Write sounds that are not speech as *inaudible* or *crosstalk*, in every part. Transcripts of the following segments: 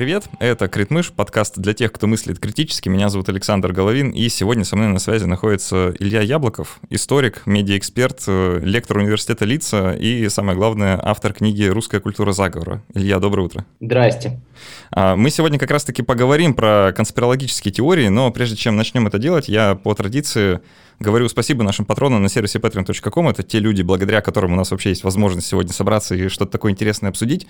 привет! Это Критмыш, подкаст для тех, кто мыслит критически. Меня зовут Александр Головин, и сегодня со мной на связи находится Илья Яблоков, историк, медиаэксперт, э, лектор университета Лица и, самое главное, автор книги «Русская культура заговора». Илья, доброе утро. Здрасте. А, мы сегодня как раз-таки поговорим про конспирологические теории, но прежде чем начнем это делать, я по традиции говорю спасибо нашим патронам на сервисе patreon.com. Это те люди, благодаря которым у нас вообще есть возможность сегодня собраться и что-то такое интересное обсудить.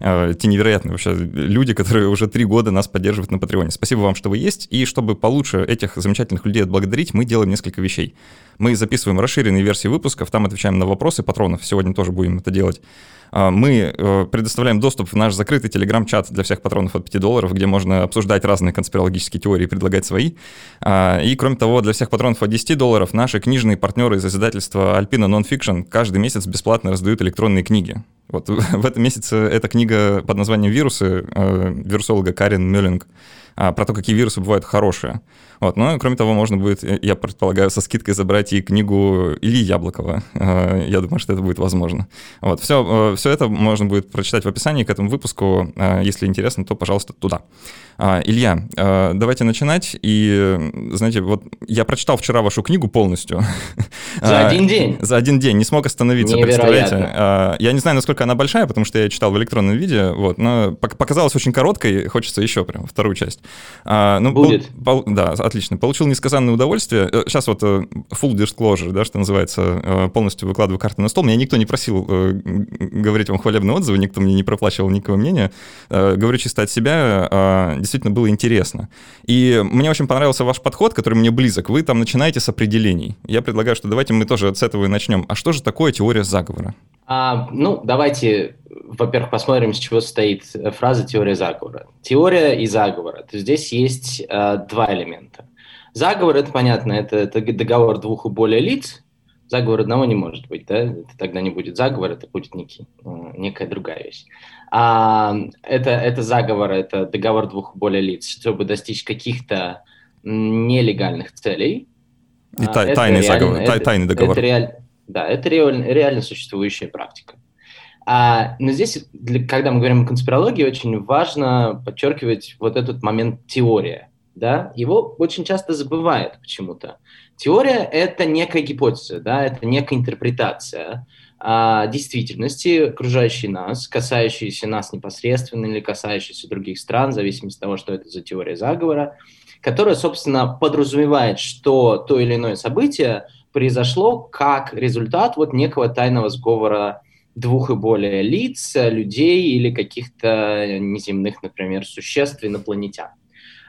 Э, те невероятные вообще люди, которые уже три года нас поддерживают на Патреоне. Спасибо вам, что вы есть. И чтобы получше этих замечательных людей отблагодарить, мы делаем несколько вещей. Мы записываем расширенные версии выпусков, там отвечаем на вопросы патронов. Сегодня тоже будем это делать. А, мы э, предоставляем доступ в наш закрытый телеграм-чат для всех патронов от 5 долларов, где можно обсуждать разные конспирологические теории и предлагать свои. А, и, кроме того, для всех патронов от 10 долларов наши книжные партнеры из издательства Alpina Nonfiction каждый месяц бесплатно раздают электронные книги. Вот *laughs* в этом месяце эта книга под названием «Вирусы» э, вирусолога Карен Мюллинг а, про то, какие вирусы бывают хорошие. Вот. Но, кроме того, можно будет, я предполагаю, со скидкой забрать и книгу Ильи Яблокова. А, я думаю, что это будет возможно. Вот. Все, э, все это можно будет прочитать в описании к этому выпуску. А, если интересно, то, пожалуйста, туда. Илья, давайте начинать. И, знаете, вот я прочитал вчера вашу книгу полностью. *laughs* За один день? За один день. Не смог остановиться, представляете? Я не знаю, насколько она большая, потому что я читал в электронном виде, вот, но показалась очень короткой, хочется еще прям вторую часть. Ну, Будет. Пол, да, отлично. Получил несказанное удовольствие. Сейчас э, вот э, full disclosure, да, что называется, э, полностью выкладываю карты на стол. Меня никто не просил говорить вам хвалебные отзывы, никто мне не проплачивал никакого мнения. Говорю чисто от себя, а, действительно было интересно. И мне очень понравился ваш подход, который мне близок. Вы там начинаете с определений. Я предлагаю, что давайте мы тоже с этого и начнем. А что же такое теория заговора? А, ну, давайте, во-первых, посмотрим, с чего состоит фраза «теория заговора». Теория и заговор. То здесь есть а, два элемента. Заговор, это понятно, это, это договор двух и более лиц. Заговор одного не может быть, да? Это тогда не будет заговор, это будет некий, некая другая вещь. А, это, это заговор, это договор двух и более лиц, чтобы достичь каких-то нелегальных целей. И а, тай, тайный, реально, заговор, это, тайный договор. Это реаль, да, это реально, реально существующая практика. А, но здесь, для, когда мы говорим о конспирологии, очень важно подчеркивать вот этот момент теория. Да? Его очень часто забывают почему-то. Теория – это некая гипотеза, да? это некая интерпретация а, действительности, окружающей нас, касающейся нас непосредственно или касающейся других стран, в зависимости от того, что это за теория заговора, которая, собственно, подразумевает, что то или иное событие произошло как результат вот некого тайного сговора двух и более лиц, людей или каких-то неземных, например, существ, инопланетян.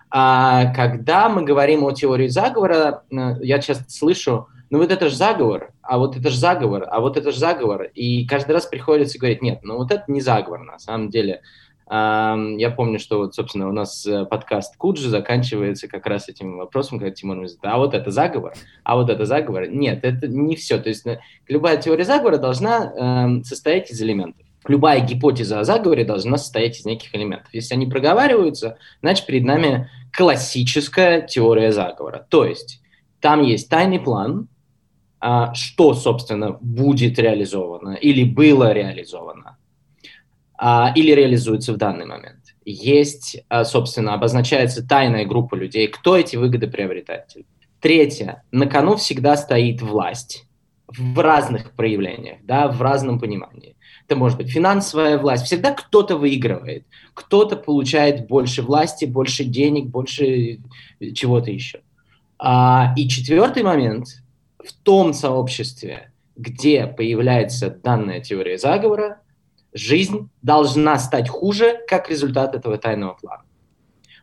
А когда мы говорим о теории заговора, э, я часто слышу, ну вот это же заговор, а вот это же заговор, а вот это же заговор. И каждый раз приходится говорить, нет, ну вот это не заговор на самом деле. Я помню, что вот, собственно, у нас э, подкаст Куджи заканчивается как раз этим вопросом, когда Тимон говорит, а вот это заговор, а вот это заговор. Нет, это не все. То есть э, любая теория заговора должна эм, состоять из элементов. Любая гипотеза о заговоре должна состоять из неких элементов. Если они проговариваются, значит, перед нами классическая теория заговора. То есть там есть тайный план, а, что, собственно, будет реализовано или было реализовано или реализуется в данный момент. Есть, а, собственно, обозначается тайная группа людей, кто эти выгодоприобретатели. Третье. На кону всегда стоит власть в разных проявлениях, да, в разном понимании. Это может быть финансовая власть. Всегда кто-то выигрывает, кто-то получает больше власти, больше денег, больше чего-то еще. А, и четвертый момент. В том сообществе, где появляется данная теория заговора, жизнь должна стать хуже как результат этого тайного плана.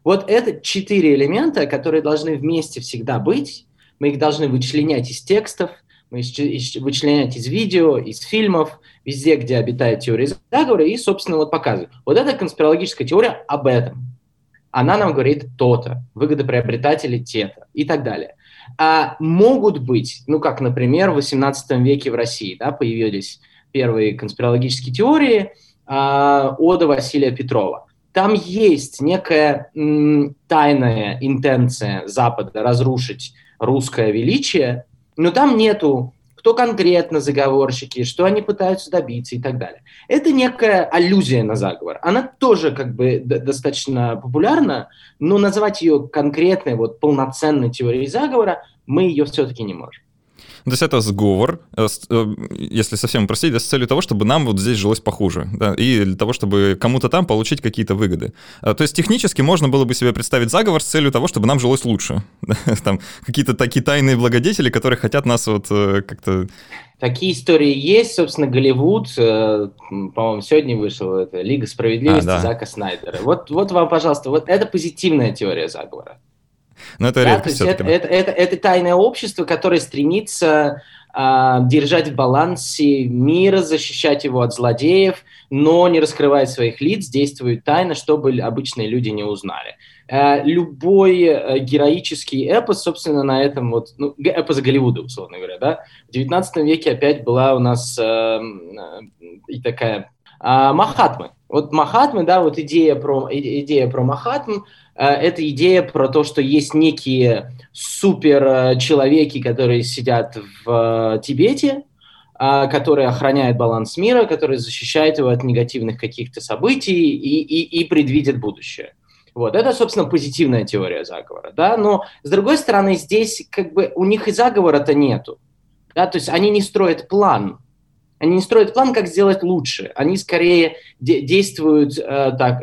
Вот это четыре элемента, которые должны вместе всегда быть. Мы их должны вычленять из текстов, мы вычленять из видео, из фильмов, везде, где обитает теория заговора, и, собственно, вот показывать. Вот эта конспирологическая теория об этом. Она нам говорит то-то, выгодоприобретатели те-то и так далее. А могут быть, ну, как, например, в XVIII веке в России да, появились первые конспирологические теории а, Ода Василия Петрова. Там есть некая тайная интенция Запада разрушить русское величие, но там нету кто конкретно заговорщики, что они пытаются добиться и так далее. Это некая аллюзия на заговор. Она тоже как бы достаточно популярна, но назвать ее конкретной, вот полноценной теорией заговора мы ее все-таки не можем. То есть это сговор, э, э, если совсем упростить, да, с целью того, чтобы нам вот здесь жилось похуже, да, и для того, чтобы кому-то там получить какие-то выгоды. А, то есть технически можно было бы себе представить заговор с целью того, чтобы нам жилось лучше. *laughs* Там какие-то такие тайные благодетели, которые хотят нас вот э, как-то... Такие истории есть, собственно, Голливуд, по-моему, сегодня вышел это Лига справедливости а, да. Зака Снайдера. Вот, вот вам, пожалуйста, вот это позитивная теория заговора. Но это да, редкость это, это, это, это тайное общество, которое стремится э, держать в балансе мир, защищать его от злодеев, но не раскрывает своих лиц, действует тайно, чтобы обычные люди не узнали. Э, любой э, героический эпос, собственно, на этом вот, ну, эпос Голливуда, условно говоря, да, в 19 веке опять была у нас э, э, и такая э, Махатмы. Вот Махатмы, да, вот идея про, идея про Махатм, Э, это идея про то, что есть некие супер человеки, которые сидят в э, Тибете, э, которые охраняют баланс мира, которые защищают его от негативных каких-то событий и, и, и предвидят будущее. Вот, это, собственно, позитивная теория заговора, да, но, с другой стороны, здесь как бы у них и заговора-то нету, да, то есть они не строят план, они не строят план, как сделать лучше. Они скорее де- действуют э, так,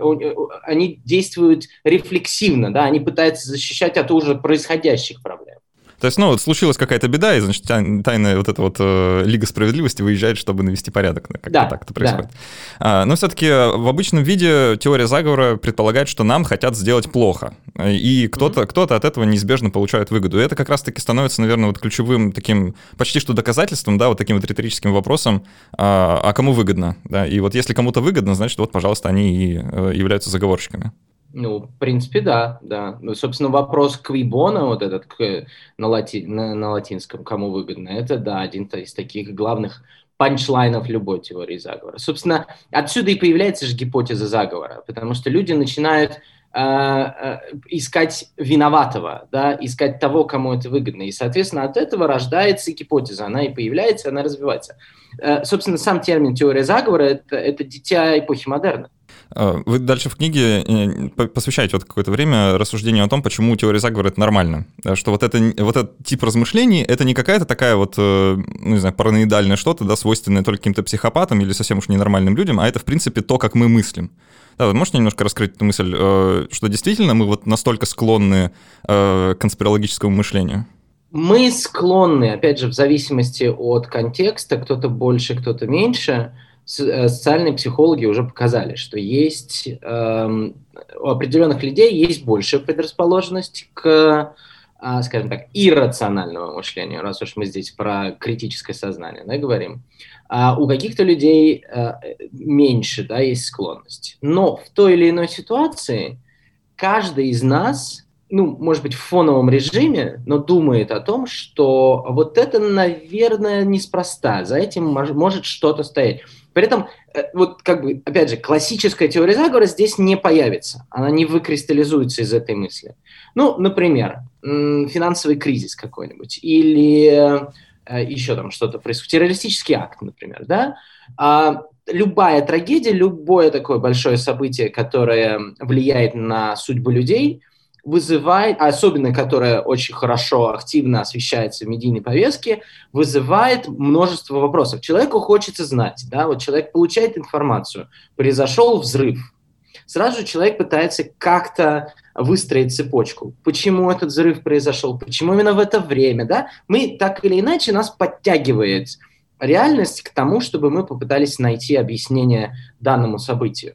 они действуют рефлексивно, да, они пытаются защищать от уже происходящих проблем. То есть, ну, вот случилась какая-то беда, и, значит, тайная вот эта вот э, Лига Справедливости выезжает, чтобы навести порядок. Как-то да, так это происходит. Да. А, но все-таки в обычном виде теория заговора предполагает, что нам хотят сделать плохо. И кто-то, mm-hmm. кто-то от этого неизбежно получает выгоду. И это как раз-таки становится, наверное, вот ключевым таким почти что доказательством, да, вот таким вот риторическим вопросом, а, а кому выгодно. Да? И вот если кому-то выгодно, значит, вот, пожалуйста, они и э, являются заговорщиками. Ну, в принципе, да, да. Ну, собственно, вопрос квибона, вот этот к, на, лати, на, на латинском, кому выгодно, это, да, один из таких главных панчлайнов любой теории заговора. Собственно, отсюда и появляется же гипотеза заговора, потому что люди начинают э, э, искать виноватого, да, искать того, кому это выгодно. И, соответственно, от этого рождается гипотеза, она и появляется, она развивается. Э, собственно, сам термин теория заговора это, это дитя эпохи модерна. А, вы дальше в книге э, посвящаете вот какое-то время рассуждению о том, почему теория заговора — это нормально. Что вот, это, вот этот тип размышлений — это не какая-то такая вот, э, ну, не знаю, параноидальное что-то, да, свойственное только каким-то психопатам или совсем уж ненормальным людям, а это, в принципе, то, как мы мыслим. Да, вы можете немножко раскрыть эту мысль, э, что действительно мы вот настолько склонны к конспирологическому мышлению? Мы склонны, опять же, в зависимости от контекста, кто-то больше, кто-то меньше — социальные психологи уже показали, что есть э, у определенных людей есть большая предрасположенность к, э, скажем так, иррациональному мышлению, раз уж мы здесь про критическое сознание да, говорим. А у каких-то людей э, меньше да, есть склонность. Но в той или иной ситуации каждый из нас ну, может быть, в фоновом режиме, но думает о том, что вот это, наверное, неспроста, за этим может что-то стоять. При этом, э, вот как бы, опять же, классическая теория заговора здесь не появится, она не выкристаллизуется из этой мысли. Ну, например, финансовый кризис какой-нибудь или э, еще там что-то происходит, террористический акт, например, да, а любая трагедия, любое такое большое событие, которое влияет на судьбу людей – вызывает, особенно которая очень хорошо, активно освещается в медийной повестке, вызывает множество вопросов. Человеку хочется знать, да, вот человек получает информацию, произошел взрыв, сразу человек пытается как-то выстроить цепочку. Почему этот взрыв произошел? Почему именно в это время? Да? Мы так или иначе нас подтягивает реальность к тому, чтобы мы попытались найти объяснение данному событию.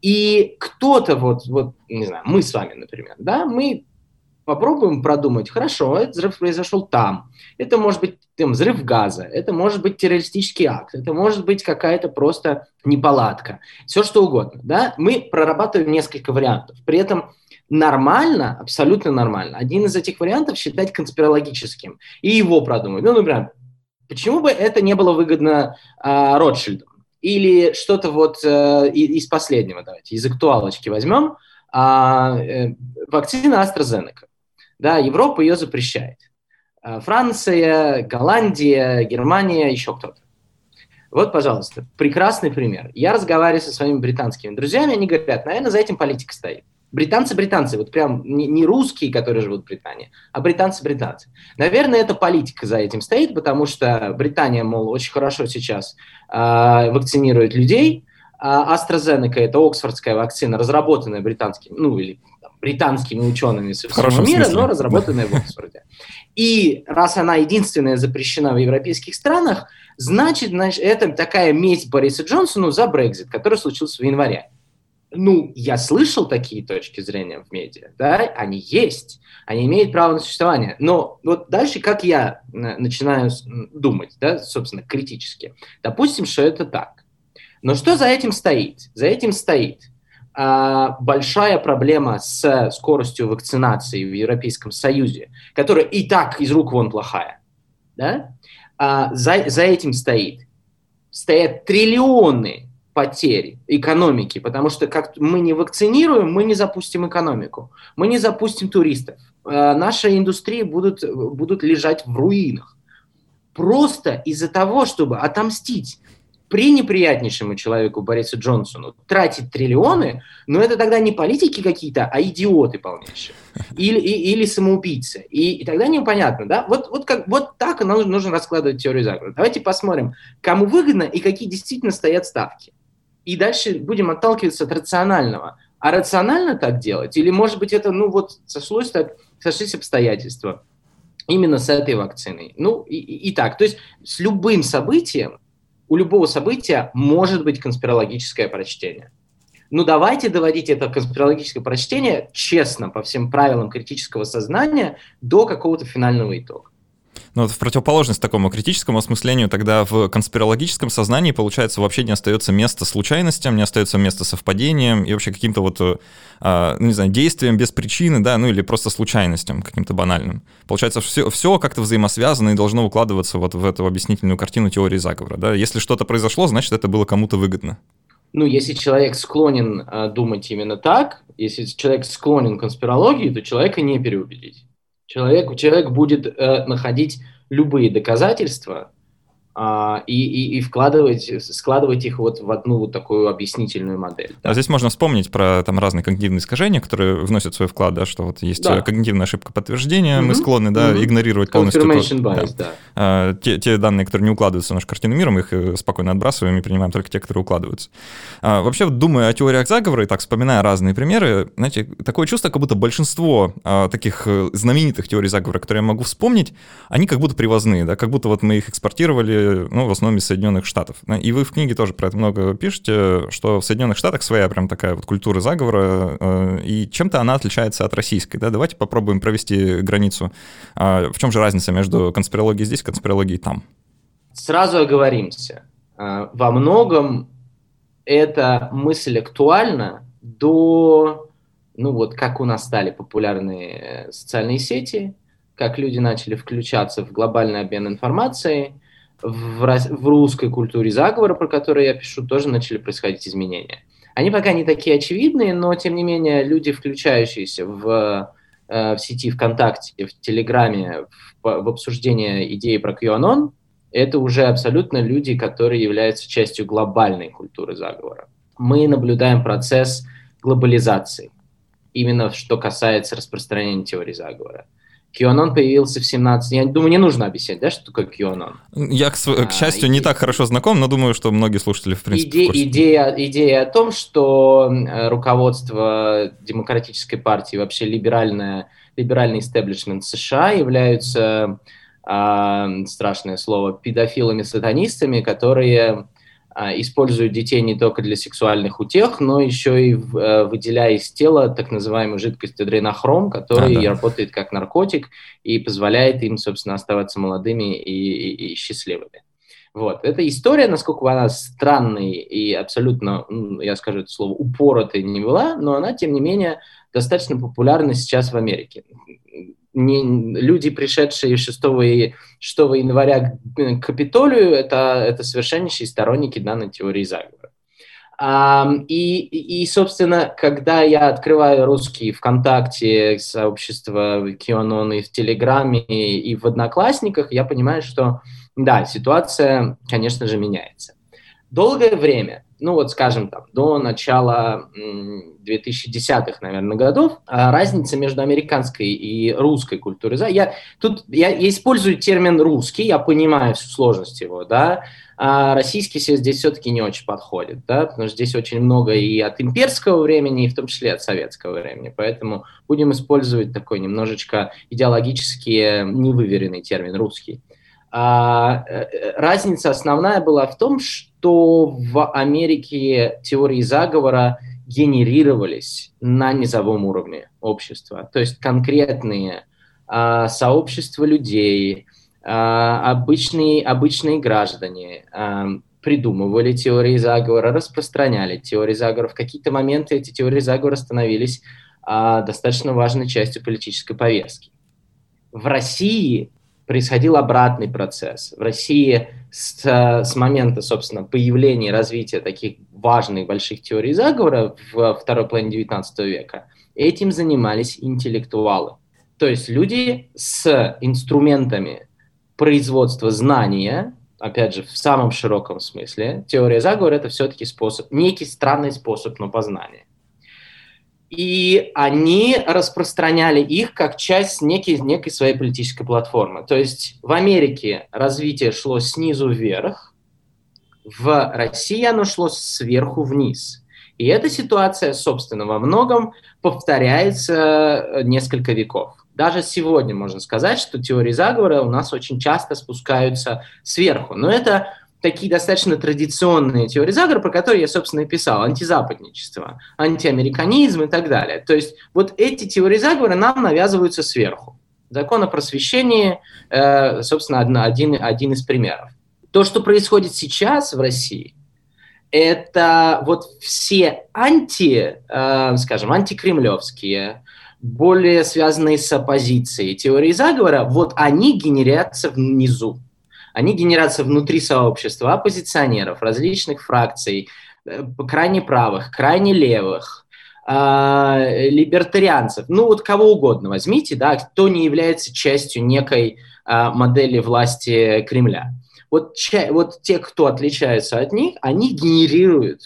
И кто-то вот, вот, не знаю, мы с вами, например, да, мы попробуем продумать, хорошо, этот взрыв произошел там, это может быть там, взрыв газа, это может быть террористический акт, это может быть какая-то просто неполадка, все что угодно, да, мы прорабатываем несколько вариантов, при этом нормально, абсолютно нормально, один из этих вариантов считать конспирологическим и его продумать, ну, например, почему бы это не было выгодно а, Ротшильду, или что-то вот э, из последнего, давайте, из актуалочки возьмем. А, э, вакцина AstraZeneca. Да, Европа ее запрещает. Э, Франция, Голландия, Германия, еще кто-то. Вот, пожалуйста, прекрасный пример. Я разговариваю со своими британскими друзьями, они говорят, наверное, за этим политика стоит. Британцы-британцы, вот прям не, не русские, которые живут в Британии, а британцы-британцы. Наверное, это политика за этим стоит, потому что Британия, мол, очень хорошо сейчас э, вакцинирует людей. А AstraZeneca – это оксфордская вакцина, разработанная британскими, ну или там, британскими учеными со всего мира, смысле. но разработанная в Оксфорде. И раз она единственная запрещена в европейских странах, значит, значит это такая месть Бориса Джонсону за Брекзит, который случился в январе ну, я слышал такие точки зрения в медиа, да, они есть, они имеют право на существование. Но вот дальше, как я начинаю думать, да, собственно, критически, допустим, что это так. Но что за этим стоит? За этим стоит а, большая проблема с скоростью вакцинации в Европейском Союзе, которая и так из рук вон плохая. Да? А, за, за этим стоит. Стоят триллионы потери экономики, потому что как мы не вакцинируем, мы не запустим экономику, мы не запустим туристов, э, наши индустрии будут, будут лежать в руинах. Просто из-за того, чтобы отомстить пренеприятнейшему человеку Борису Джонсону тратить триллионы, но это тогда не политики какие-то, а идиоты полнейшие. Или, и, или самоубийцы. И, и тогда непонятно, да? Вот, вот, как, вот так нужно, нужно раскладывать теорию заговора. Давайте посмотрим, кому выгодно и какие действительно стоят ставки и дальше будем отталкиваться от рационального. А рационально так делать? Или, может быть, это, ну, вот сошлось так, сошлись обстоятельства именно с этой вакциной? Ну, и, и, и так. То есть с любым событием, у любого события может быть конспирологическое прочтение. Ну, давайте доводить это конспирологическое прочтение честно, по всем правилам критического сознания, до какого-то финального итога. Ну вот в противоположность такому критическому осмыслению, тогда в конспирологическом сознании, получается, вообще не остается места случайностям, не остается места совпадениям и вообще каким-то вот, а, ну, не знаю, действиям без причины, да, ну или просто случайностям каким-то банальным. Получается, все, все как-то взаимосвязано и должно укладываться вот в эту объяснительную картину теории заговора, да. Если что-то произошло, значит, это было кому-то выгодно. Ну, если человек склонен э, думать именно так, если человек склонен к конспирологии, то человека не переубедить. Человек, человек будет э, находить любые доказательства, и, и, и вкладывать, складывать их вот в одну вот такую объяснительную модель. Да. А здесь можно вспомнить про там разные когнитивные искажения, которые вносят свой вклад, да, что вот есть да. когнитивная ошибка подтверждения, mm-hmm. мы склонны да, mm-hmm. игнорировать полностью Confirmation bias, да. Да. А, те, те данные, которые не укладываются в нашу картину мира, мы их э, спокойно отбрасываем и принимаем только те, которые укладываются. А, вообще, думая о теориях заговора и так вспоминая разные примеры, знаете, такое чувство, как будто большинство а, таких э, знаменитых теорий заговора, которые я могу вспомнить, они как будто привозные, да, как будто вот мы их экспортировали ну, в основном из Соединенных Штатов. И вы в книге тоже про это много пишете, что в Соединенных Штатах своя прям такая вот культура заговора, э, и чем-то она отличается от российской, да? Давайте попробуем провести границу. А в чем же разница между конспирологией здесь и конспирологией там? Сразу оговоримся. А, во многом эта мысль актуальна до, ну вот, как у нас стали популярны социальные сети, как люди начали включаться в глобальный обмен информацией – в, в русской культуре заговора, про который я пишу, тоже начали происходить изменения. Они пока не такие очевидные, но тем не менее люди, включающиеся в, э, в сети ВКонтакте, в Телеграме, в, в обсуждение идеи про QAnon, это уже абсолютно люди, которые являются частью глобальной культуры заговора. Мы наблюдаем процесс глобализации, именно что касается распространения теории заговора. QAnon появился в 17... Я думаю, не нужно объяснять, да, что такое QAnon? Я, к, к счастью, а, не так хорошо знаком, но думаю, что многие слушатели, в принципе, иде, идея, идея о том, что руководство демократической партии, вообще либеральное, либеральный истеблишмент США являются, э, страшное слово, педофилами-сатанистами, которые а, используют детей не только для сексуальных утех, но еще и э, выделяя из тела так называемую жидкость адренохром, который а, да. работает как наркотик и позволяет им, собственно, оставаться молодыми и, и, и счастливыми. Вот. Эта история, насколько она странной и абсолютно, я скажу это слово, упоротой не была, но она, тем не менее, достаточно популярна сейчас в Америке не, люди, пришедшие 6, 6 января к Капитолию, это, это совершеннейшие сторонники данной теории заговора. И, и, собственно, когда я открываю русский ВКонтакте, сообщество QAnon и в Телеграме, и в Одноклассниках, я понимаю, что, да, ситуация, конечно же, меняется. Долгое время, ну вот, скажем, там, до начала 2010-х, наверное, годов, а разница между американской и русской культурой. Я, тут, я, я использую термин «русский», я понимаю всю сложность его, да, а российский себе здесь все-таки не очень подходит, да, потому что здесь очень много и от имперского времени, и в том числе от советского времени, поэтому будем использовать такой немножечко идеологически невыверенный термин «русский». А, э, разница основная была в том, что в Америке теории заговора генерировались на низовом уровне общества, то есть конкретные а, сообщества людей, а, обычные, обычные граждане а, придумывали теории заговора, распространяли теории заговора. В какие-то моменты эти теории заговора становились а, достаточно важной частью политической повестки. В России происходил обратный процесс. В России с, с момента, собственно, появления и развития таких важных больших теорий заговора в второй половине XIX века этим занимались интеллектуалы. То есть люди с инструментами производство знания, опять же, в самом широком смысле, теория заговора – это все-таки способ, некий странный способ, но познания. И они распространяли их как часть некой, некой своей политической платформы. То есть в Америке развитие шло снизу вверх, в России оно шло сверху вниз. И эта ситуация, собственно, во многом повторяется несколько веков. Даже сегодня можно сказать, что теории заговора у нас очень часто спускаются сверху. Но это такие достаточно традиционные теории заговора, про которые я, собственно, и писал. Антизападничество, антиамериканизм и так далее. То есть вот эти теории заговора нам навязываются сверху. Закон о просвещении, э, собственно, один, один из примеров. То, что происходит сейчас в России, это вот все анти, э, скажем, антикремлевские, более связанные с оппозицией теории заговора, вот они генерятся внизу. Они генерятся внутри сообщества оппозиционеров, различных фракций, э, крайне правых, крайне левых, э, либертарианцев, ну вот кого угодно возьмите, да, кто не является частью некой э, модели власти Кремля. Вот, вот те, кто отличаются от них, они генерируют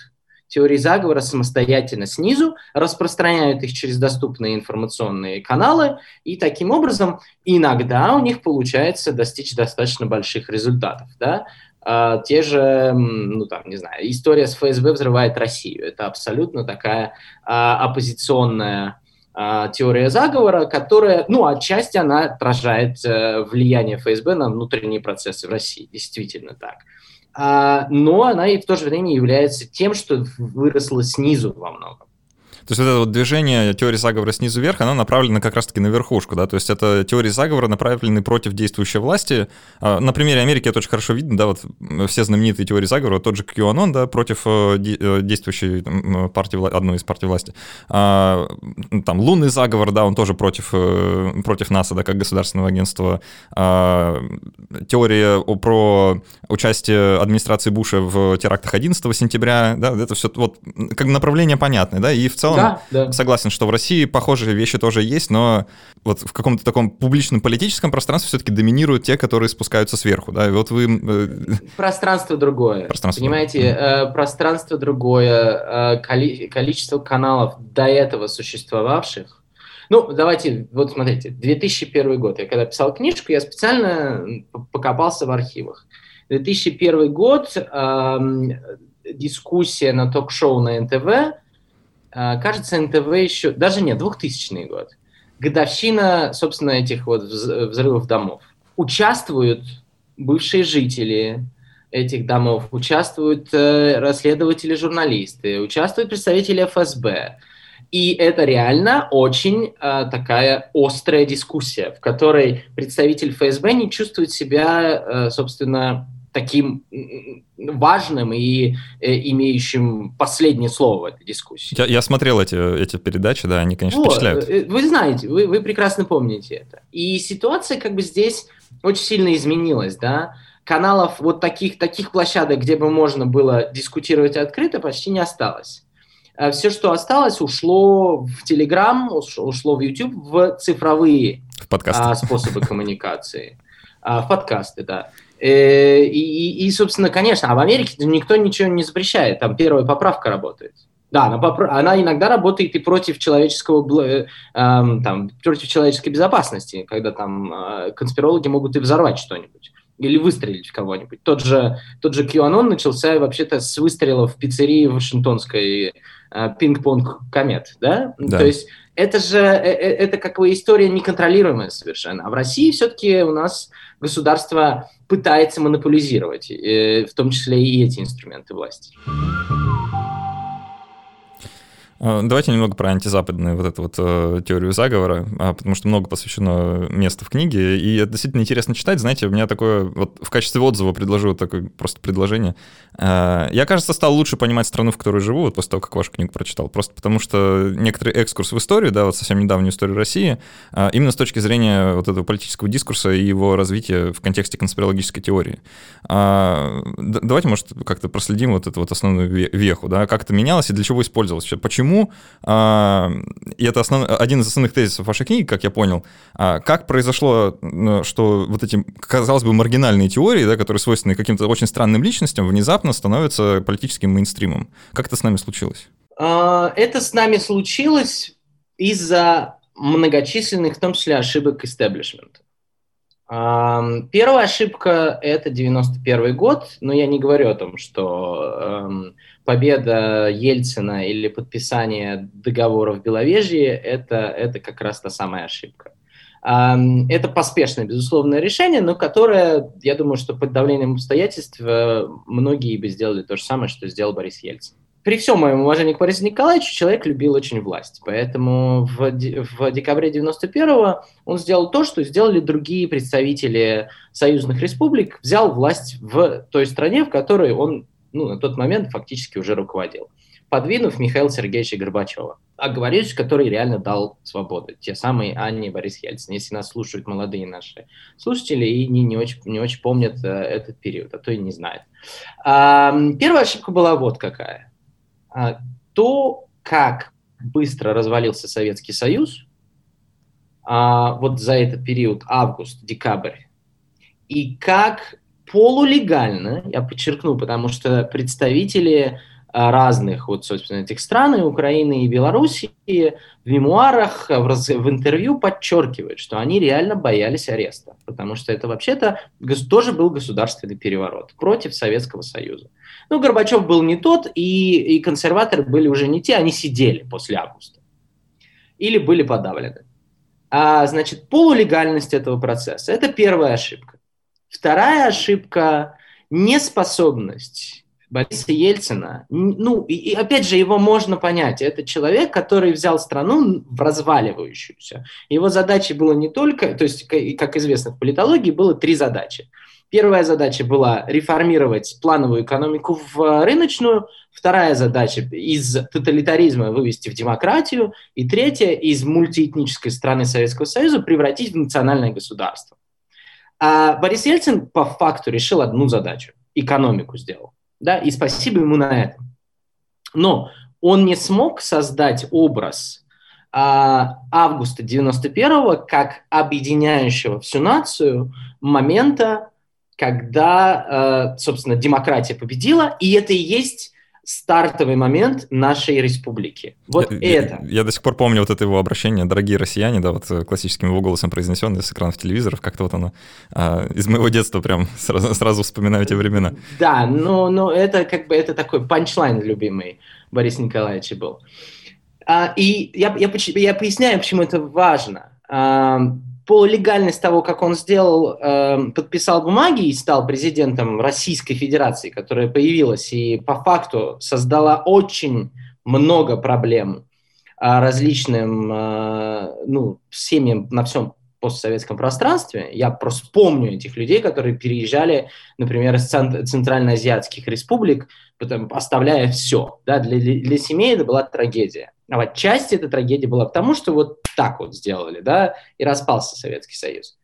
теории заговора самостоятельно снизу, распространяют их через доступные информационные каналы, и таким образом иногда у них получается достичь достаточно больших результатов. Да? А, те же, ну там, не знаю, история с ФСБ взрывает Россию. Это абсолютно такая а, оппозиционная а, теория заговора, которая, ну, отчасти она отражает а, влияние ФСБ на внутренние процессы в России. Действительно так. А, но она и в то же время является тем, что выросла снизу во многом. То есть это вот движение теории заговора снизу вверх, оно направлено как раз-таки на верхушку, да, то есть это теории заговора направлены против действующей власти. А, на примере Америки это очень хорошо видно, да, вот все знаменитые теории заговора, тот же QAnon, да, против э, э, действующей партии, одной из партий власти. А, там лунный заговор, да, он тоже против, э, против НАСА, да, как государственного агентства. Теория про участие администрации Буша в терактах 11 сентября, да, это все вот как направление понятное, да, и в целом целом да, да. согласен, что в России похожие вещи тоже есть, но вот в каком-то таком публичном политическом пространстве все-таки доминируют те, которые спускаются сверху. Да? И вот вы... Э, пространство другое. Пространство Понимаете, другое. Э, пространство другое, э, коли- количество каналов до этого существовавших, ну, давайте, вот смотрите, 2001 год. Я когда писал книжку, я специально покопался в архивах. 2001 год, э, дискуссия на ток-шоу на НТВ кажется, НТВ еще, даже нет, 2000 год, годовщина, собственно, этих вот взрывов домов. Участвуют бывшие жители этих домов, участвуют э, расследователи, журналисты, участвуют представители ФСБ. И это реально очень э, такая острая дискуссия, в которой представитель ФСБ не чувствует себя, э, собственно, таким важным и э, имеющим последнее слово в этой дискуссии. Я, я смотрел эти, эти передачи, да, они, конечно, вот, впечатляют. Э, вы знаете, вы, вы прекрасно помните это. И ситуация как бы здесь очень сильно изменилась, да. каналов вот таких, таких площадок, где бы можно было дискутировать открыто, почти не осталось. Э, Все, что осталось, ушло в Telegram, ушло в YouTube, в цифровые в подкасты. А, способы коммуникации. А, в подкасты, да. Э, и, и, собственно, конечно, а в Америке никто ничего не запрещает, там первая поправка работает. Да, она, она иногда работает и против человеческого, э, там, против человеческой безопасности, когда там э, конспирологи могут и взорвать что-нибудь или выстрелить в кого-нибудь. Тот же, тот же QAnon начался вообще-то с выстрелов в пиццерии Вашингтонской э, пинг-понг комет, да? да? То есть это же, э, э, это как бы история неконтролируемая совершенно. А в России все-таки у нас государство пытается монополизировать, э, в том числе и эти инструменты власти. А, давайте немного про антизападную вот эту вот э, теорию заговора, а, потому что много посвящено места в книге, и это действительно интересно читать. Знаете, у меня такое, вот в качестве отзыва предложу такое просто предложение. А, я, кажется, стал лучше понимать страну, в которой живу, вот после того, как вашу книгу прочитал, просто потому что некоторый экскурс в историю, да, вот совсем недавнюю историю России, именно с точки зрения вот этого политического дискурса и его развития в контексте конспирологической теории. Давайте, может, как-то проследим вот эту вот основную веху, да, как это менялось и для чего использовалось, почему почему, а, и это основ, один из основных тезисов вашей книги, как я понял, а, как произошло, что вот эти, казалось бы, маргинальные теории, да, которые свойственны каким-то очень странным личностям, внезапно становятся политическим мейнстримом. Как это с нами случилось? А, это с нами случилось из-за многочисленных, в том числе, ошибок истеблишмента. Первая ошибка – это 91 год, но я не говорю о том, что победа Ельцина или подписание договора в Беловежье – это, это как раз та самая ошибка. Это поспешное, безусловное решение, но которое, я думаю, что под давлением обстоятельств э, многие бы сделали то же самое, что сделал Борис Ельцин. При всем моем уважении к Борису Николаевичу, человек любил очень власть. Поэтому в, в декабре 91-го он сделал то, что сделали другие представители союзных республик, взял власть в той стране, в которой он ну, на тот момент фактически уже руководил, подвинув Михаила Сергеевича Горбачева. Оговорюсь, который реально дал свободу. Те самые Анне и Борис Ельцин. Если нас слушают молодые наши слушатели и не, не, очень, не очень помнят э, этот период, а то и не знают. А, первая ошибка была вот какая. А, то, как быстро развалился Советский Союз, а, вот за этот период август-декабрь, и как полулегально, я подчеркну, потому что представители разных, вот, собственно, этих стран, и Украины и Белоруссии, в мемуарах, в, раз, в интервью подчеркивают, что они реально боялись ареста, потому что это вообще-то тоже был государственный переворот против Советского Союза. Ну, Горбачев был не тот, и, и консерваторы были уже не те, они сидели после августа. Или были подавлены. А, значит, полулегальность этого процесса – это первая ошибка. Вторая ошибка – неспособность Бориса Ельцина. Ну, и, и опять же, его можно понять. Это человек, который взял страну в разваливающуюся. Его задачей было не только, то есть, как известно, в политологии было три задачи. Первая задача была реформировать плановую экономику в рыночную, вторая задача из тоталитаризма вывести в демократию, и третья из мультиэтнической страны Советского Союза превратить в национальное государство. А Борис Ельцин по факту решил одну задачу – экономику сделал. Да, и спасибо ему на этом. Но он не смог создать образ а, августа 91-го как объединяющего всю нацию момента, когда, э, собственно, демократия победила, и это и есть стартовый момент нашей республики. Вот я, это. Я, я до сих пор помню вот это его обращение, дорогие россияне, да, вот э, классическим его голосом произнесенное с экранов телевизоров, как-то вот оно а, из моего детства прям *laughs* сразу, сразу вспоминаю те времена. Да, но, но это как бы это такой панчлайн любимый Бориса Николаевича был. А, и я, я, я поясняю, почему это важно. А, полулегальность того, как он сделал, э, подписал бумаги и стал президентом Российской Федерации, которая появилась и по факту создала очень много проблем э, различным э, ну, семьям на всем постсоветском пространстве. Я просто помню этих людей, которые переезжали, например, из центральноазиатских республик, потом оставляя все. Да, для, для семей это была трагедия. А вот часть этой трагедии была потому, что вот так вот сделали, да, и распался Советский Союз.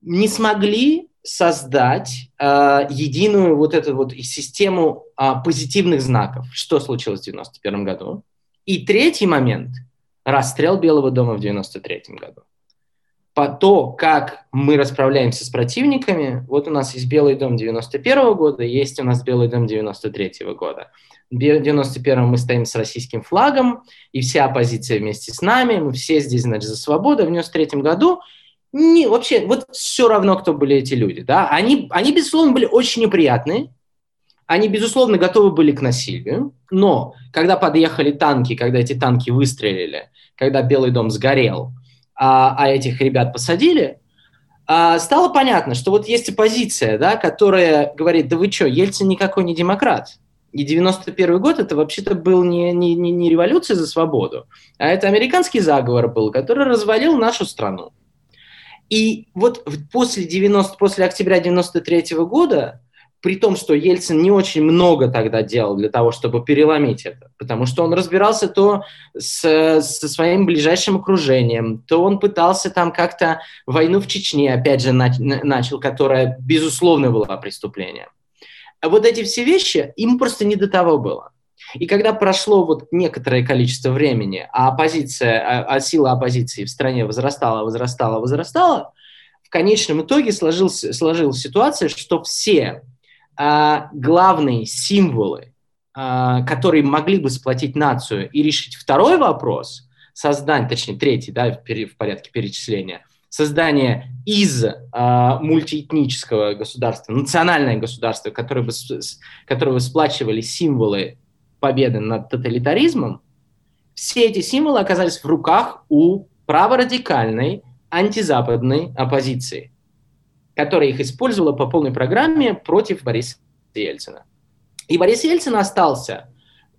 Не смогли создать э, единую вот эту вот систему э, позитивных знаков, что случилось в 91 году. И третий момент – расстрел Белого дома в 93 году. По то, как мы расправляемся с противниками, вот у нас есть Белый дом 91 года, есть у нас Белый дом 93 года. В 91 мы стоим с российским флагом, и вся оппозиция вместе с нами, мы все здесь, значит, за свободу. В 93 году не, вообще, вот все равно, кто были эти люди, да, они, они, безусловно, были очень неприятные, они, безусловно, готовы были к насилию, но когда подъехали танки, когда эти танки выстрелили, когда Белый дом сгорел, а, а этих ребят посадили, а, стало понятно, что вот есть оппозиция, да, которая говорит, да вы что, Ельцин никакой не демократ. И 91 год это вообще-то был не, не, не, не революция за свободу, а это американский заговор был, который развалил нашу страну. И вот после, 90, после октября 93 года, при том, что Ельцин не очень много тогда делал для того, чтобы переломить это, потому что он разбирался то с, со своим ближайшим окружением, то он пытался там как-то войну в Чечне, опять же, начал, которая, безусловно, была преступлением. А вот эти все вещи, ему просто не до того было. И когда прошло вот некоторое количество времени, а оппозиция, а, а сила оппозиции в стране возрастала, возрастала, возрастала, в конечном итоге сложилась, сложилась ситуация, что все главные символы, а, которые могли бы сплотить нацию и решить второй вопрос, создание, точнее третий, да, в, порядке перечисления, создание из э, мультиэтнического государства, национальное государство, которое бы, которое бы сплачивали символы победы над тоталитаризмом, все эти символы оказались в руках у праворадикальной антизападной оппозиции, которая их использовала по полной программе против Бориса Ельцина. И Борис Ельцин остался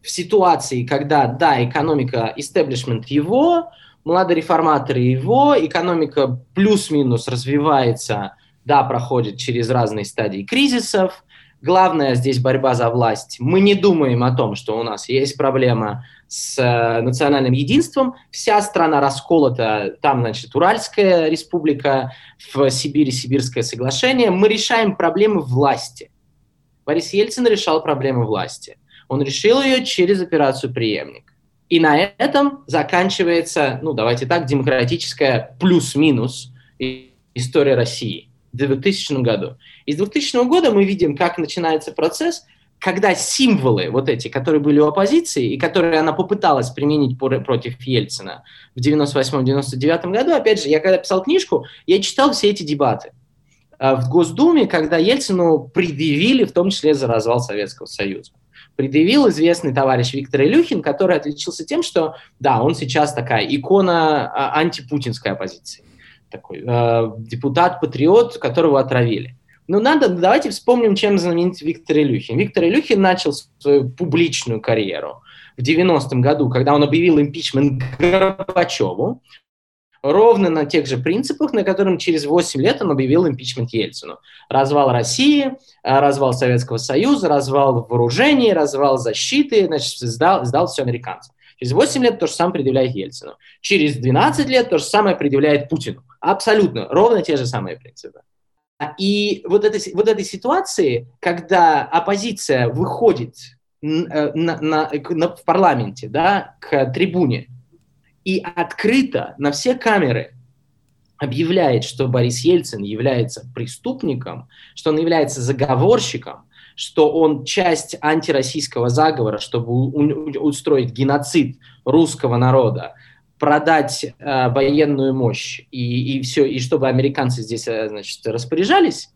в ситуации, когда, да, экономика, истеблишмент его, молодые реформаторы его, экономика плюс-минус развивается, да, проходит через разные стадии кризисов, Главное здесь борьба за власть. Мы не думаем о том, что у нас есть проблема с э, национальным единством. Вся страна расколота. Там, значит, Уральская республика, в Сибири Сибирское соглашение. Мы решаем проблемы власти. Борис Ельцин решал проблемы власти. Он решил ее через операцию «Преемник». И на этом заканчивается, ну, давайте так, демократическая плюс-минус история России в 2000 году. И с 2000 года мы видим, как начинается процесс, когда символы вот эти, которые были у оппозиции и которые она попыталась применить против Ельцина в 98-99 году, опять же, я когда писал книжку, я читал все эти дебаты а, в Госдуме, когда Ельцину предъявили, в том числе за развал Советского Союза. Предъявил известный товарищ Виктор Илюхин, который отличился тем, что, да, он сейчас такая икона а, антипутинской оппозиции такой э, депутат-патриот, которого отравили. Ну, надо, давайте вспомним, чем знаменит Виктор Илюхин. Виктор Илюхин начал свою публичную карьеру в 90-м году, когда он объявил импичмент Горбачеву, ровно на тех же принципах, на котором через 8 лет он объявил импичмент Ельцину. Развал России, э, развал Советского Союза, развал вооружений, развал защиты, значит, сдал, сдал все американцам. Через 8 лет то же самое предъявляет Ельцину. Через 12 лет то же самое предъявляет Путину. Абсолютно, ровно те же самые принципы. И вот этой, вот этой ситуации, когда оппозиция выходит на, на, на, в парламенте да, к трибуне и открыто на все камеры объявляет, что Борис Ельцин является преступником, что он является заговорщиком, что он часть антироссийского заговора, чтобы устроить геноцид русского народа, продать э, военную мощь и, и все, и чтобы американцы здесь, э, значит, распоряжались,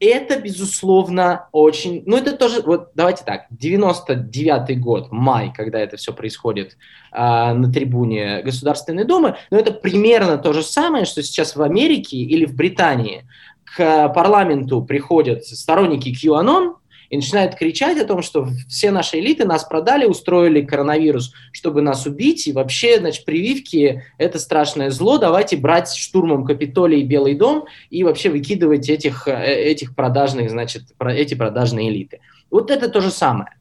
это, безусловно, очень... Ну, это тоже... Вот давайте так. 99-й год, май, когда это все происходит э, на трибуне Государственной Думы, но это примерно то же самое, что сейчас в Америке или в Британии к парламенту приходят сторонники QAnon и начинают кричать о том, что все наши элиты нас продали, устроили коронавирус, чтобы нас убить, и вообще, значит, прививки – это страшное зло, давайте брать штурмом Капитолий и Белый дом и вообще выкидывать этих, э, этих продажных, значит, эти продажные элиты. Вот это то же самое.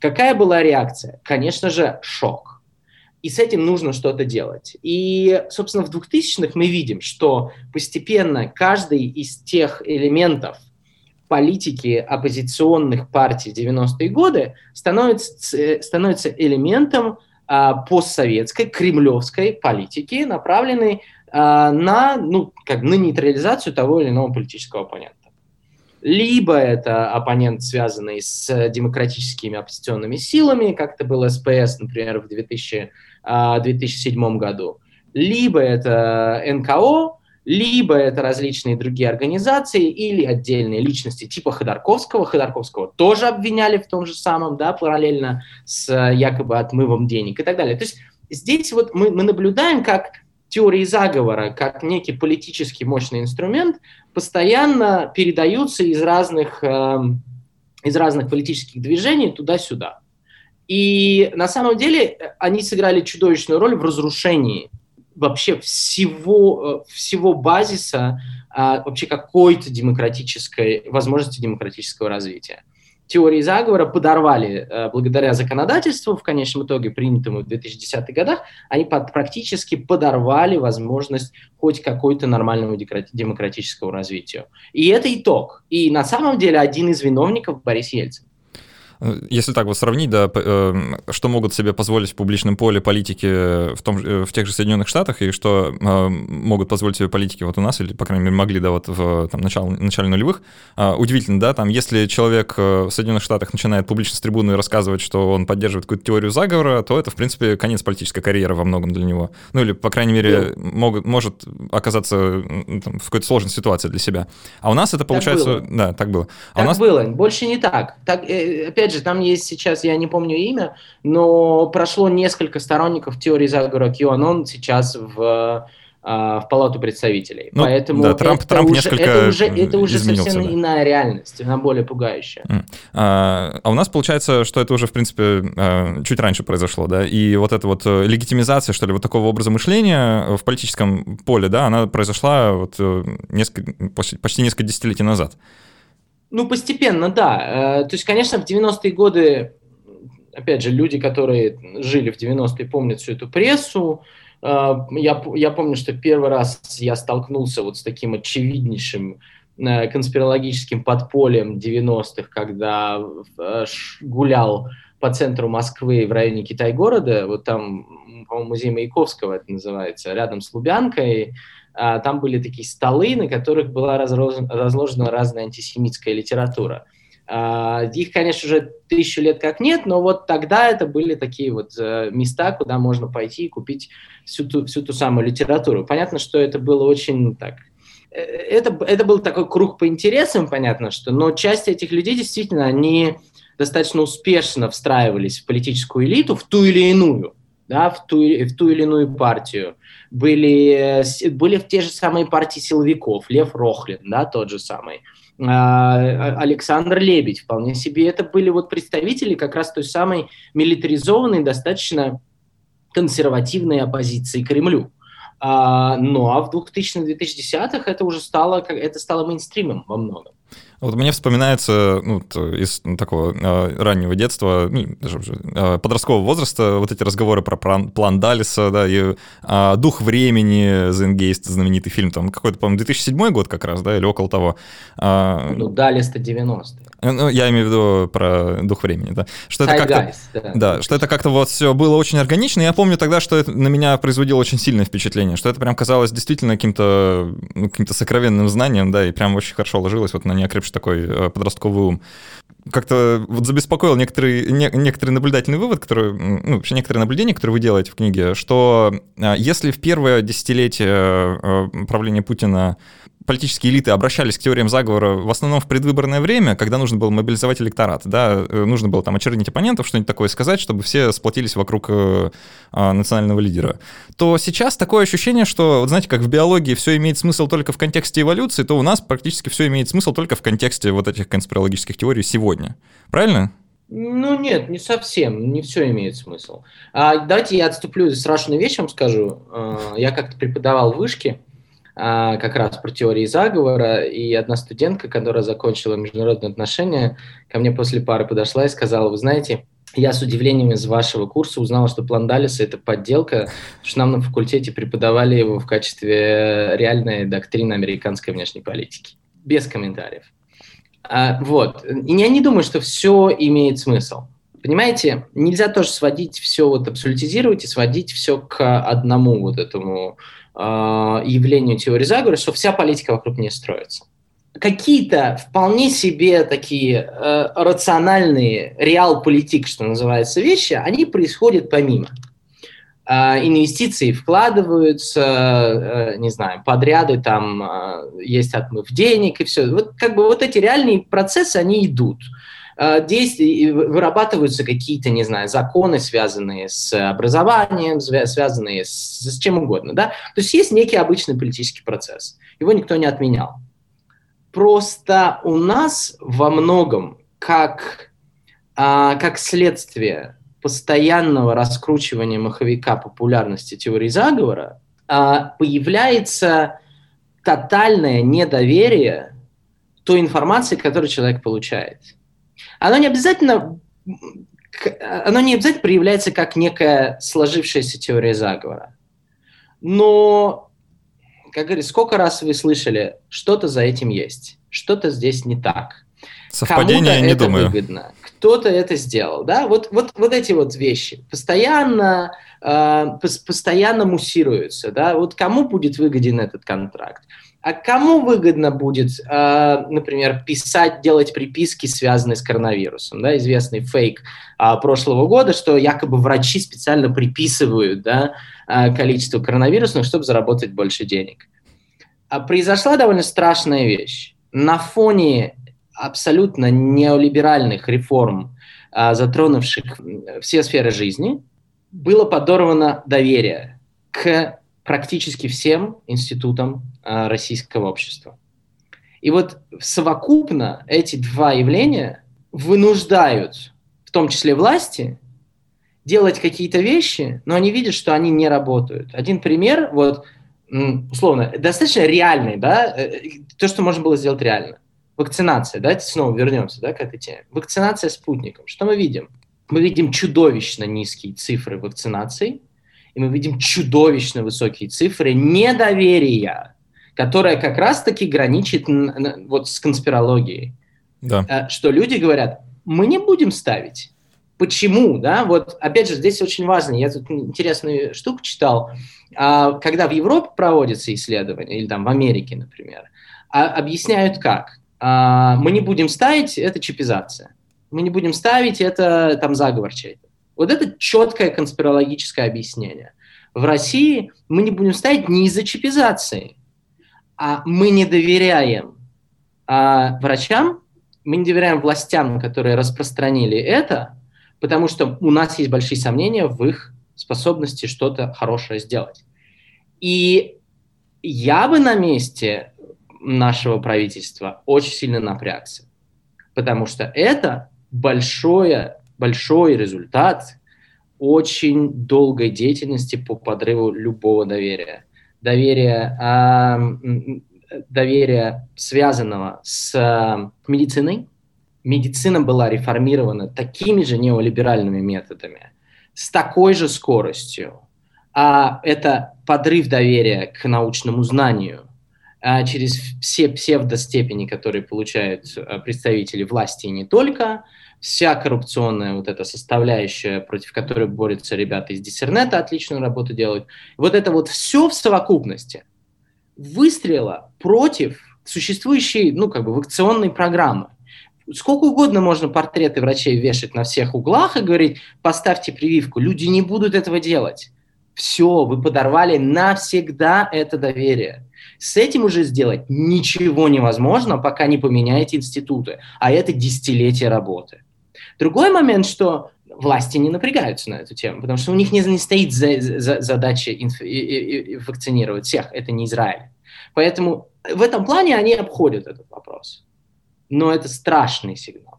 Какая была реакция? Конечно же, шок. и с этим нужно что-то делать. И, собственно, в 2000-х мы видим, что постепенно каждый из тех элементов политики оппозиционных партий 90-е годы становится, становится элементом а, постсоветской, кремлевской политики, направленной а, на, ну, как, на нейтрализацию того или иного политического оппонента. Либо это оппонент, связанный с демократическими оппозиционными силами, как это был СПС, например, в 2000, 2007 а, году, либо это НКО, либо это различные другие организации или отдельные личности типа Ходорковского. Ходорковского тоже обвиняли в том же самом, да, параллельно с якобы отмывом денег и так далее. То есть здесь вот мы, мы наблюдаем, как теории заговора, как некий политически мощный инструмент, постоянно передаются из разных, э, из разных политических движений туда-сюда. И на самом деле они сыграли чудовищную роль в разрушении вообще всего, э, всего базиса а, вообще какой-то демократической, возможности демократического развития. Теории заговора подорвали, э, благодаря законодательству, в конечном итоге принятому в 2010-х годах, они практически подорвали возможность хоть какой-то нормального демократического развития. И это итог. И на самом деле один из виновников Борис Ельцин. Если так вот сравнить, да, эм, что могут себе позволить в публичном поле политики в, том, в тех же Соединенных Штатах, и что э, могут позволить себе политики вот у нас, или, по крайней мере, могли, да, вот в там, начало, начале нулевых. Э, удивительно, да, там, если человек э, в Соединенных Штатах начинает публично с трибуны рассказывать, что он поддерживает какую-то теорию заговора, то это, в принципе, конец политической карьеры во многом для него. Ну, или, по крайней мере, yeah. могут, может оказаться там, в какой-то сложной ситуации для себя. А у нас это получается... Так было. Да, так было. А так у нас... было, больше не так. так э, опять опять же, там есть сейчас, я не помню имя, но прошло несколько сторонников теории заговора QAnon сейчас в а, в Палату представителей. Ну, Поэтому да, Трамп, это, Трамп уже, несколько это уже, это уже совершенно да. иная реальность, она более пугающая. А, а у нас получается, что это уже, в принципе, а, чуть раньше произошло, да, и вот эта вот э, легитимизация, что ли, вот такого образа мышления в политическом поле, да, она произошла вот э, несколько, почти несколько десятилетий назад. Ну, постепенно, да. Э, то есть, конечно, в 90-е годы, опять же, люди, которые жили в 90-е, помнят всю эту прессу. Э, я, я помню, что первый раз я столкнулся вот с таким очевиднейшим э, конспирологическим подпольем 90-х, когда гулял по центру Москвы в районе Китай-города, вот там, по-моему, музей Маяковского это называется, рядом с Лубянкой, там были такие столы, на которых была разложена, разложена разная антисемитская литература. А, их, конечно, уже тысячу лет как нет, но вот тогда это были такие вот э, места, куда можно пойти и купить всю ту, всю ту самую литературу. Понятно, что это было очень так... Э, это, это был такой круг по интересам, понятно, что, но часть этих людей действительно, они достаточно успешно встраивались в политическую элиту, в ту или иную да, в, ту, в ту или иную партию. Были, были в те же самые партии силовиков, Лев Рохлин, да, тот же самый, а, Александр Лебедь, вполне себе это были вот представители как раз той самой милитаризованной, достаточно консервативной оппозиции Кремлю. А, ну а в 2000-2010-х это уже стало, это стало мейнстримом во многом. Вот мне вспоминается ну, из такого э, раннего детства, ну, даже э, подросткового возраста, вот эти разговоры про план, план Далиса, да, и э, «Дух времени», Зенгейст, знаменитый фильм, там какой-то, по-моему, 2007 год как раз, да, или около того. Э, ну, Далис-то 90 ну, я имею в виду про дух времени, да. Что это как-то, да. да, что это как-то вот все было очень органично. Я помню тогда, что это на меня производило очень сильное впечатление, что это прям казалось действительно каким-то ну, каким-то сокровенным знанием, да, и прям очень хорошо ложилось вот на неокрепший такой э, подростковый ум как-то вот забеспокоил некоторый, не, некоторый наблюдательный вывод, который, ну, вообще некоторые наблюдения, которые вы делаете в книге, что э, если в первое десятилетие э, правления Путина политические элиты обращались к теориям заговора в основном в предвыборное время, когда нужно было мобилизовать электорат, да, э, нужно было там очернить оппонентов, что-нибудь такое сказать, чтобы все сплотились вокруг э, а, национального лидера, то сейчас такое ощущение, что, вот знаете, как в биологии все имеет смысл только в контексте эволюции, то у нас практически все имеет смысл только в контексте вот этих конспирологических теорий сегодня. Правильно? Ну нет, не совсем, не все имеет смысл. А, давайте я отступлю, страшную вещь вам скажу. А, я как-то преподавал в вышке, а, как раз про теории заговора, и одна студентка, которая закончила международные отношения, ко мне после пары подошла и сказала, вы знаете, я с удивлением из вашего курса узнал, что план Далиса – это подделка, потому что нам на факультете преподавали его в качестве реальной доктрины американской внешней политики. Без комментариев. А, вот. И я не думаю, что все имеет смысл. Понимаете, нельзя тоже сводить все, вот абсолютизировать и сводить все к одному вот этому явлению теории заговора, что вся политика вокруг нее строится какие-то вполне себе такие э, рациональные, реал-политик, что называется, вещи, они происходят помимо. Э, инвестиции вкладываются, э, не знаю, подряды там э, есть отмыв денег и все. Вот как бы вот эти реальные процессы, они идут. Действия, вырабатываются какие-то, не знаю, законы, связанные с образованием, связанные с, с чем угодно, да. То есть есть некий обычный политический процесс. Его никто не отменял. Просто у нас во многом, как, а, как следствие постоянного раскручивания маховика популярности теории заговора, а, появляется тотальное недоверие той информации, которую человек получает. Оно не обязательно оно не обязательно проявляется как некая сложившаяся теория заговора. Но как говорится, сколько раз вы слышали, что-то за этим есть, что-то здесь не так. Совпадение, не это думаю. выгодно, кто-то это сделал, да, вот, вот, вот эти вот вещи постоянно, э, постоянно муссируются, да, вот кому будет выгоден этот контракт, а кому выгодно будет, э, например, писать, делать приписки, связанные с коронавирусом, да, известный фейк э, прошлого года, что якобы врачи специально приписывают, да, э, количество коронавирусных, чтобы заработать больше денег. А произошла довольно страшная вещь. На фоне абсолютно неолиберальных реформ, а, затронувших все сферы жизни, было подорвано доверие к практически всем институтам а, российского общества. И вот совокупно эти два явления вынуждают, в том числе власти, делать какие-то вещи, но они видят, что они не работают. Один пример, вот, условно, достаточно реальный, да, э, то, что можно было сделать реально. Вакцинация, давайте снова вернемся да, к этой теме. Вакцинация спутником. Что мы видим? Мы видим чудовищно низкие цифры вакцинации, и мы видим чудовищно высокие цифры недоверия, которое как раз-таки граничит вот с конспирологией. Да. Э, что люди говорят, мы не будем ставить. Почему, да? Вот, опять же, здесь очень важно, я тут интересную штуку читал, а, когда в Европе проводятся исследования, или там в Америке, например, а, объясняют как. А, мы не будем ставить, это чипизация. Мы не будем ставить, это там заговор чей-то. Вот это четкое конспирологическое объяснение. В России мы не будем ставить не из-за чипизации, а мы не доверяем а, врачам, мы не доверяем властям, которые распространили это, потому что у нас есть большие сомнения в их способности что-то хорошее сделать. И я бы на месте нашего правительства очень сильно напрягся, потому что это большое, большой результат очень долгой деятельности по подрыву любого доверия. Доверия, э, доверия связанного с э, медициной. Медицина была реформирована такими же неолиберальными методами, с такой же скоростью. А это подрыв доверия к научному знанию, а, через все псевдостепени, которые получают а, представители власти и не только, вся коррупционная вот эта составляющая, против которой борются ребята из Диссернета, отличную работу делают. Вот это вот все в совокупности выстрела против существующей, ну, как бы, вакционной программы. Сколько угодно можно портреты врачей вешать на всех углах и говорить, поставьте прививку. Люди не будут этого делать. Все, вы подорвали навсегда это доверие. С этим уже сделать ничего невозможно, пока не поменяете институты. А это десятилетия работы. Другой момент, что власти не напрягаются на эту тему, потому что у них не, не стоит за, за, задача инф, и, и, и вакцинировать всех. Это не Израиль. Поэтому в этом плане они обходят этот вопрос. Но это страшный сигнал.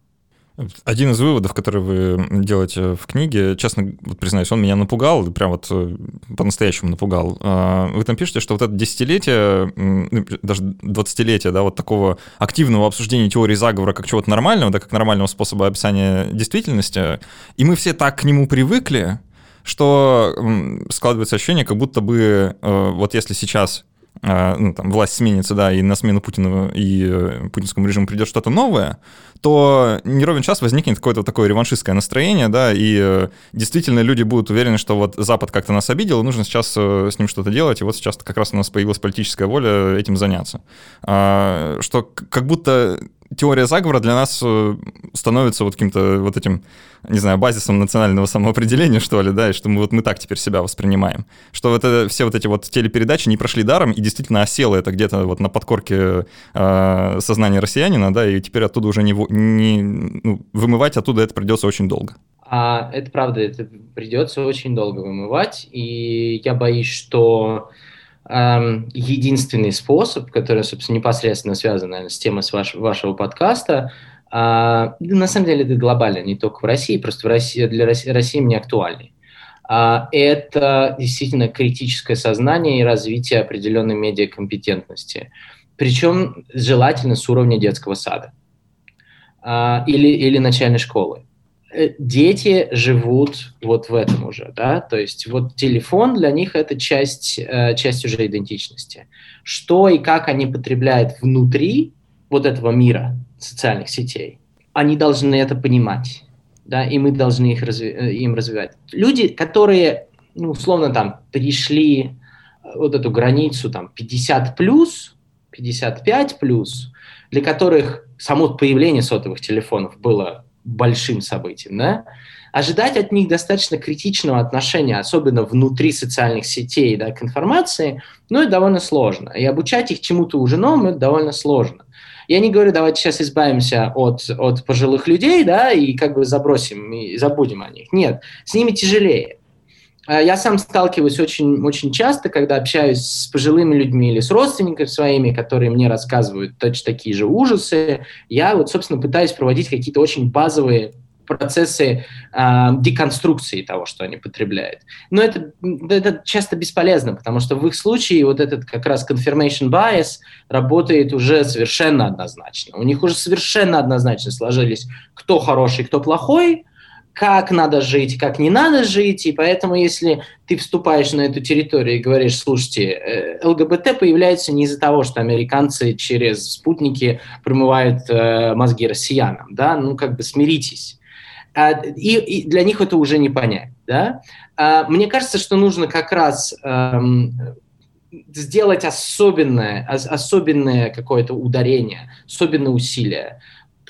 Один из выводов, который вы делаете в книге, честно вот признаюсь, он меня напугал, прям вот э, по-настоящему напугал. А, вы там пишете, что вот это десятилетие, ну, даже двадцатилетие, да, вот такого активного обсуждения теории заговора как чего-то нормального, да, как нормального способа описания действительности, и мы все так к нему привыкли, что складывается ощущение, как будто бы э, вот если сейчас ну, там, власть сменится, да, и на смену Путину и э, путинскому режиму придет что-то новое, то не ровен час возникнет какое-то такое реваншистское настроение, да, и э, действительно люди будут уверены, что вот Запад как-то нас обидел, нужно сейчас э, с ним что-то делать, и вот сейчас как раз у нас появилась политическая воля этим заняться. А, что как будто теория заговора для нас э, становится вот каким-то вот этим, не знаю, базисом национального самоопределения, что ли, да, и что мы вот мы так теперь себя воспринимаем. Что вот это, все вот эти вот телепередачи не прошли даром, и действительно осело это где-то вот на подкорке э, сознания россиянина, да, и теперь оттуда уже не, не ну, вымывать оттуда это придется очень долго. А, это правда, это придется очень долго вымывать, и я боюсь, что единственный способ, который, собственно, непосредственно связан, наверное, с темой ваш, вашего подкаста, а, на самом деле это глобально, не только в России, просто в России, для России, России мне актуальный. А, это действительно критическое сознание и развитие определенной медиакомпетентности. Причем желательно с уровня детского сада а, или, или начальной школы. Э, дети живут вот в этом уже, да, то есть вот телефон для них это часть, э, часть уже идентичности. Что и как они потребляют внутри вот этого мира социальных сетей, они должны это понимать, да, и мы должны их разви- э, им развивать. Люди, которые, ну, условно, там, перешли вот эту границу, там, 50 плюс, 55 плюс, для которых само появление сотовых телефонов было большим событием, да, ожидать от них достаточно критичного отношения, особенно внутри социальных сетей, да, к информации, ну, это довольно сложно. И обучать их чему-то уже новому, это довольно сложно. Я не говорю, давайте сейчас избавимся от, от пожилых людей, да, и как бы забросим, и забудем о них. Нет, с ними тяжелее. А я сам сталкиваюсь очень, очень часто, когда общаюсь с пожилыми людьми или с родственниками своими, которые мне рассказывают точно такие же ужасы. Я вот, собственно, пытаюсь проводить какие-то очень базовые процессы э, деконструкции того, что они потребляют. Но это, это часто бесполезно, потому что в их случае вот этот как раз confirmation bias работает уже совершенно однозначно. У них уже совершенно однозначно сложились, кто хороший, кто плохой, как надо жить, как не надо жить, и поэтому если ты вступаешь на эту территорию и говоришь, слушайте, э, ЛГБТ появляется не из-за того, что американцы через спутники промывают э, мозги россиянам, да, ну как бы смиритесь. А, и, и для них это уже не понять, да. А, мне кажется, что нужно как раз эм, сделать особенное, особенное какое-то ударение, особенное усилие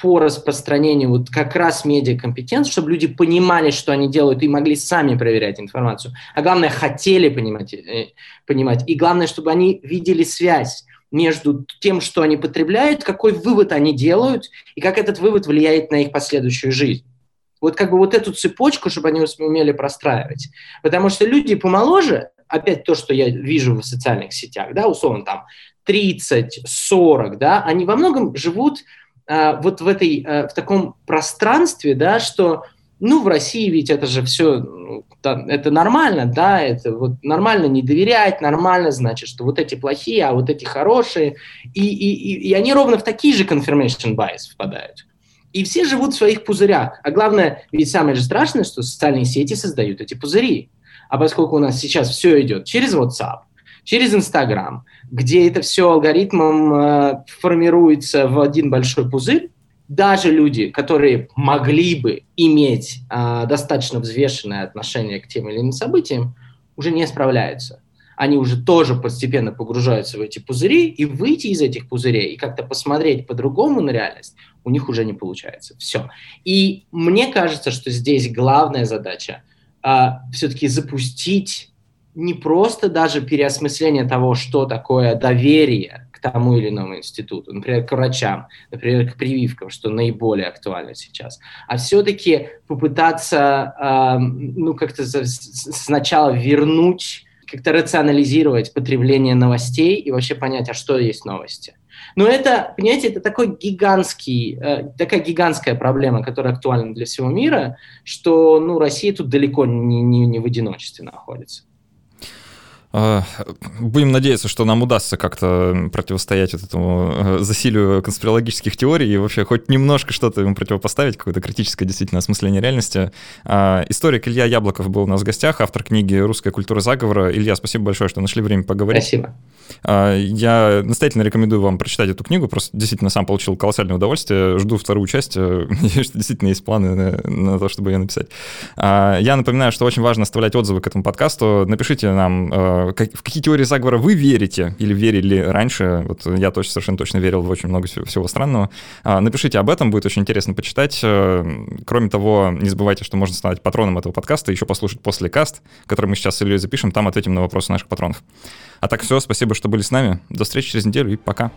по распространению вот как раз медиакомпетенции, чтобы люди понимали, что они делают, и могли сами проверять информацию. А главное, хотели понимать, э, понимать. И главное, чтобы они видели связь между тем, что они потребляют, какой вывод они делают, и как этот вывод влияет на их последующую жизнь. Вот как бы вот эту цепочку, чтобы они умели простраивать. Потому что люди помоложе, опять то, что я вижу в социальных сетях, да, условно там 30, 40, да, они во многом живут вот в, этой, а, в таком пространстве, да, что, ну, в России ведь это же все, ну, это нормально, да, это вот нормально не доверять, нормально, значит, что вот эти плохие, а вот эти хорошие, и, и, и они ровно в такие же confirmation bias впадают. И все живут в своих пузырях. А главное, ведь самое же страшное, что социальные сети создают эти пузыри. А поскольку у нас сейчас все идет через WhatsApp, через Instagram, где это все алгоритмом э, формируется в один большой пузырь, даже люди, которые могли бы иметь э, достаточно взвешенное отношение к тем или иным событиям, уже не справляются. Они уже тоже постепенно погружаются в эти пузыри, и выйти из этих пузырей и как-то посмотреть по-другому на реальность у них уже не получается. Все. И мне кажется, что здесь главная задача э, все-таки запустить не просто даже переосмысление того, что такое доверие к тому или иному институту, например, к врачам, например, к прививкам, что наиболее актуально сейчас, а все-таки попытаться, э, ну, как-то сначала вернуть, как-то рационализировать потребление новостей и вообще понять, а что есть новости. Но это, понимаете, это такой гигантский, э, такая гигантская проблема, которая актуальна для всего мира, что ну, Россия тут далеко не, не, не в одиночестве находится. А, будем надеяться, что нам удастся как-то противостоять вот этому э, засилию конспирологических теорий и вообще хоть немножко что-то ему противопоставить, какое-то критическое действительно осмысление реальности. А, историк Илья Яблоков был у нас в гостях, автор книги «Русская культура заговора». Илья, спасибо большое, что нашли время поговорить. Спасибо. А, я настоятельно рекомендую вам прочитать эту книгу, просто действительно сам получил колоссальное удовольствие, жду вторую часть, *laughs* надеюсь, что действительно есть планы на, на то, чтобы ее написать. Я напоминаю, что очень важно оставлять отзывы к этому подкасту. Напишите нам Э, в какие теории заговора вы верите или верили раньше. Вот я точно, совершенно точно верил в очень много всего, всего странного. А, напишите об этом, будет очень интересно почитать. Э, кроме того, не забывайте, что можно стать патроном этого подкаста, еще послушать после каст, который мы сейчас с Ильей запишем, там ответим на вопросы наших патронов. А так все, спасибо, что были с нами. До встречи через неделю и пока.